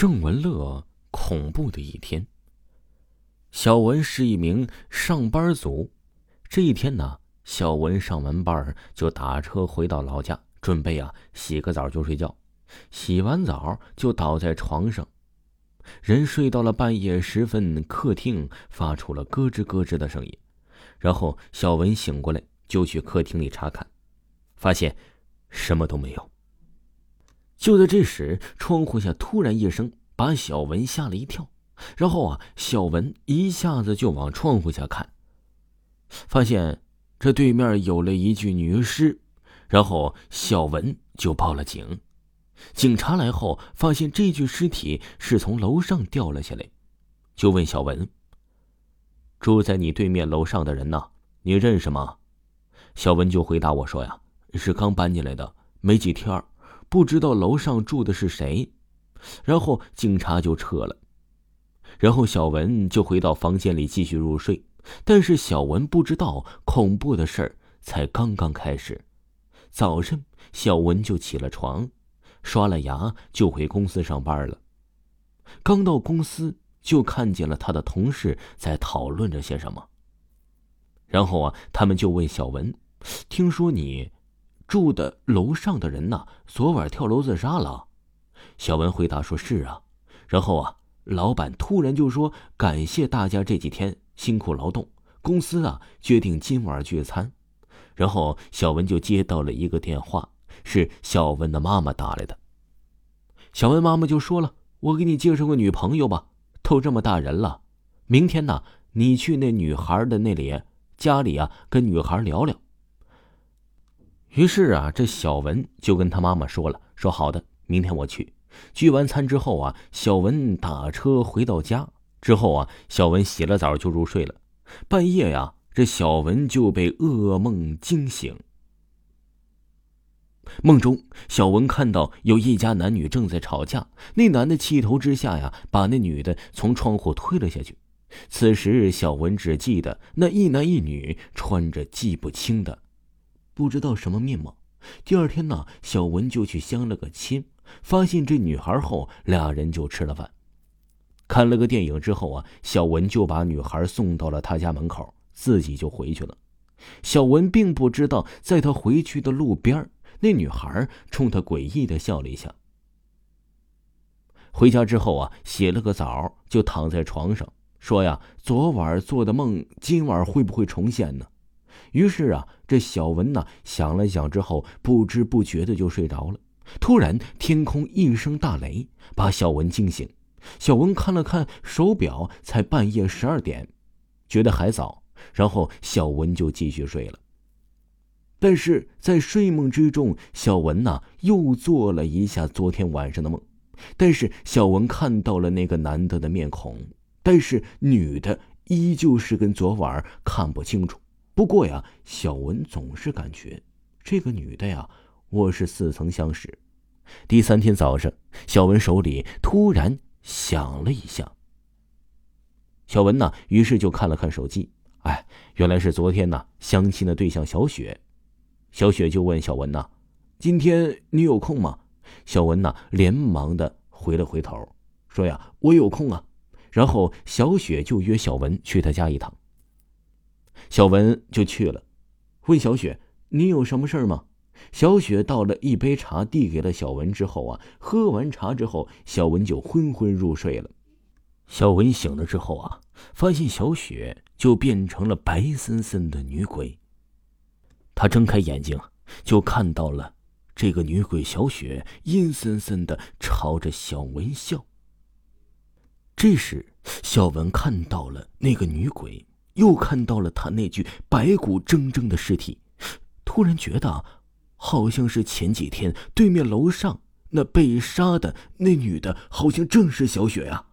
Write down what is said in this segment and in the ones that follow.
郑文乐恐怖的一天。小文是一名上班族，这一天呢，小文上完班就打车回到老家，准备啊洗个澡就睡觉。洗完澡就倒在床上，人睡到了半夜时分，客厅发出了咯吱咯吱的声音。然后小文醒过来，就去客厅里查看，发现什么都没有。就在这时，窗户下突然一声，把小文吓了一跳。然后啊，小文一下子就往窗户下看，发现这对面有了一具女尸。然后小文就报了警。警察来后，发现这具尸体是从楼上掉了下来，就问小文：“住在你对面楼上的人呢？你认识吗？”小文就回答我说：“呀，是刚搬进来的，没几天。”不知道楼上住的是谁，然后警察就撤了，然后小文就回到房间里继续入睡。但是小文不知道，恐怖的事儿才刚刚开始。早上，小文就起了床，刷了牙就回公司上班了。刚到公司，就看见了他的同事在讨论着些什么。然后啊，他们就问小文：“听说你……”住的楼上的人呐，昨晚跳楼自杀了。小文回答说：“是啊。”然后啊，老板突然就说：“感谢大家这几天辛苦劳动，公司啊决定今晚聚餐。”然后小文就接到了一个电话，是小文的妈妈打来的。小文妈妈就说了：“我给你介绍个女朋友吧，都这么大人了，明天呢，你去那女孩的那里家里啊，跟女孩聊聊。”于是啊，这小文就跟他妈妈说了：“说好的，明天我去。”聚完餐之后啊，小文打车回到家之后啊，小文洗了澡就入睡了。半夜呀，这小文就被噩梦惊醒。梦中，小文看到有一家男女正在吵架，那男的气头之下呀，把那女的从窗户推了下去。此时，小文只记得那一男一女穿着记不清的。不知道什么面貌。第二天呢，小文就去相了个亲，发现这女孩后，俩人就吃了饭，看了个电影之后啊，小文就把女孩送到了他家门口，自己就回去了。小文并不知道，在他回去的路边，那女孩冲他诡异的笑了一下。回家之后啊，洗了个澡，就躺在床上说呀：“昨晚做的梦，今晚会不会重现呢？”于是啊，这小文呢想了想之后，不知不觉的就睡着了。突然，天空一声大雷，把小文惊醒。小文看了看手表，才半夜十二点，觉得还早，然后小文就继续睡了。但是在睡梦之中，小文呐又做了一下昨天晚上的梦，但是小文看到了那个男的的面孔，但是女的依旧是跟昨晚看不清楚。不过呀，小文总是感觉这个女的呀，我是似曾相识。第三天早上，小文手里突然响了一下。小文呢，于是就看了看手机，哎，原来是昨天呢相亲的对象小雪。小雪就问小文呐：“今天你有空吗？”小文呢，连忙的回了回头，说：“呀，我有空啊。”然后小雪就约小文去他家一趟。小文就去了，问小雪：“你有什么事儿吗？”小雪倒了一杯茶，递给了小文之后啊，喝完茶之后，小文就昏昏入睡了。小文醒了之后啊，发现小雪就变成了白森森的女鬼。他睁开眼睛，就看到了这个女鬼小雪阴森森的朝着小文笑。这时，小文看到了那个女鬼。又看到了他那具白骨铮铮的尸体，突然觉得，好像是前几天对面楼上那被杀的那女的，好像正是小雪呀。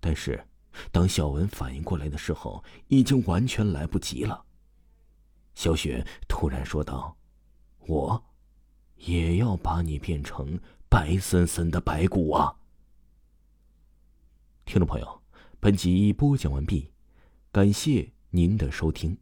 但是，当小文反应过来的时候，已经完全来不及了。小雪突然说道：“我，也要把你变成白森森的白骨啊！”听众朋友，本集播讲完毕。感谢您的收听。